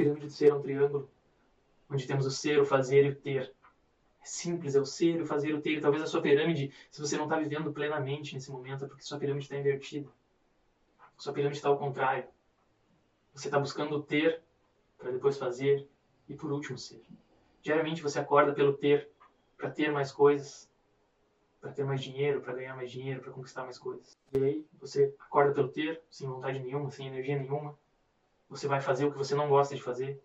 pirâmide do ser é um triângulo, onde temos o ser, o fazer e o ter. É simples, é o ser, o fazer, o ter. Talvez a sua pirâmide, se você não está vivendo plenamente nesse momento, é porque sua pirâmide está invertida. Sua pirâmide está ao contrário. Você está buscando o ter para depois fazer e por último ser. Diariamente você acorda pelo ter, para ter mais coisas, para ter mais dinheiro, para ganhar mais dinheiro, para conquistar mais coisas. E aí você acorda pelo ter, sem vontade nenhuma, sem energia nenhuma. Você vai fazer o que você não gosta de fazer.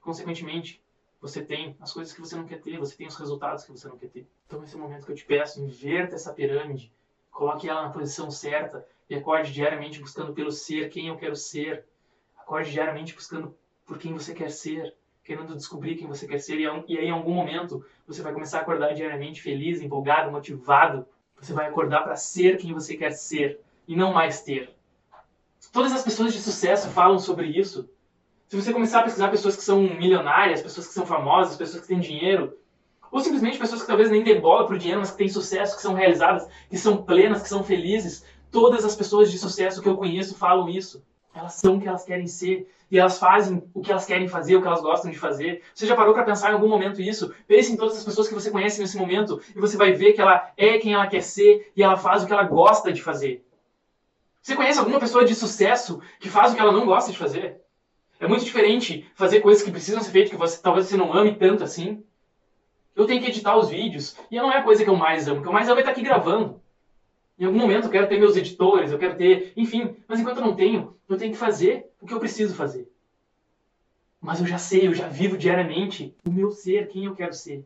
Consequentemente, você tem as coisas que você não quer ter, você tem os resultados que você não quer ter. Então esse é momento que eu te peço, inverta essa pirâmide, coloque ela na posição certa e acorde diariamente buscando pelo ser, quem eu quero ser. Acorde diariamente buscando por quem você quer ser, querendo descobrir quem você quer ser e, e aí em algum momento você vai começar a acordar diariamente feliz, empolgado, motivado. Você vai acordar para ser quem você quer ser e não mais ter. Todas as pessoas de sucesso falam sobre isso. Se você começar a pesquisar pessoas que são milionárias, pessoas que são famosas, pessoas que têm dinheiro, ou simplesmente pessoas que talvez nem dêem bola pro dinheiro, mas que têm sucesso, que são realizadas, que são plenas, que são felizes, todas as pessoas de sucesso que eu conheço falam isso. Elas são o que elas querem ser e elas fazem o que elas querem fazer, o que elas gostam de fazer. Você já parou para pensar em algum momento isso? Pense em todas as pessoas que você conhece nesse momento e você vai ver que ela é quem ela quer ser e ela faz o que ela gosta de fazer. Você conhece alguma pessoa de sucesso que faz o que ela não gosta de fazer? É muito diferente fazer coisas que precisam ser feitas que você, talvez você não ame tanto assim. Eu tenho que editar os vídeos e não é a coisa que eu mais amo. O que eu mais amo é estar aqui gravando. Em algum momento eu quero ter meus editores, eu quero ter, enfim, mas enquanto eu não tenho, eu tenho que fazer o que eu preciso fazer. Mas eu já sei, eu já vivo diariamente o meu ser, quem eu quero ser.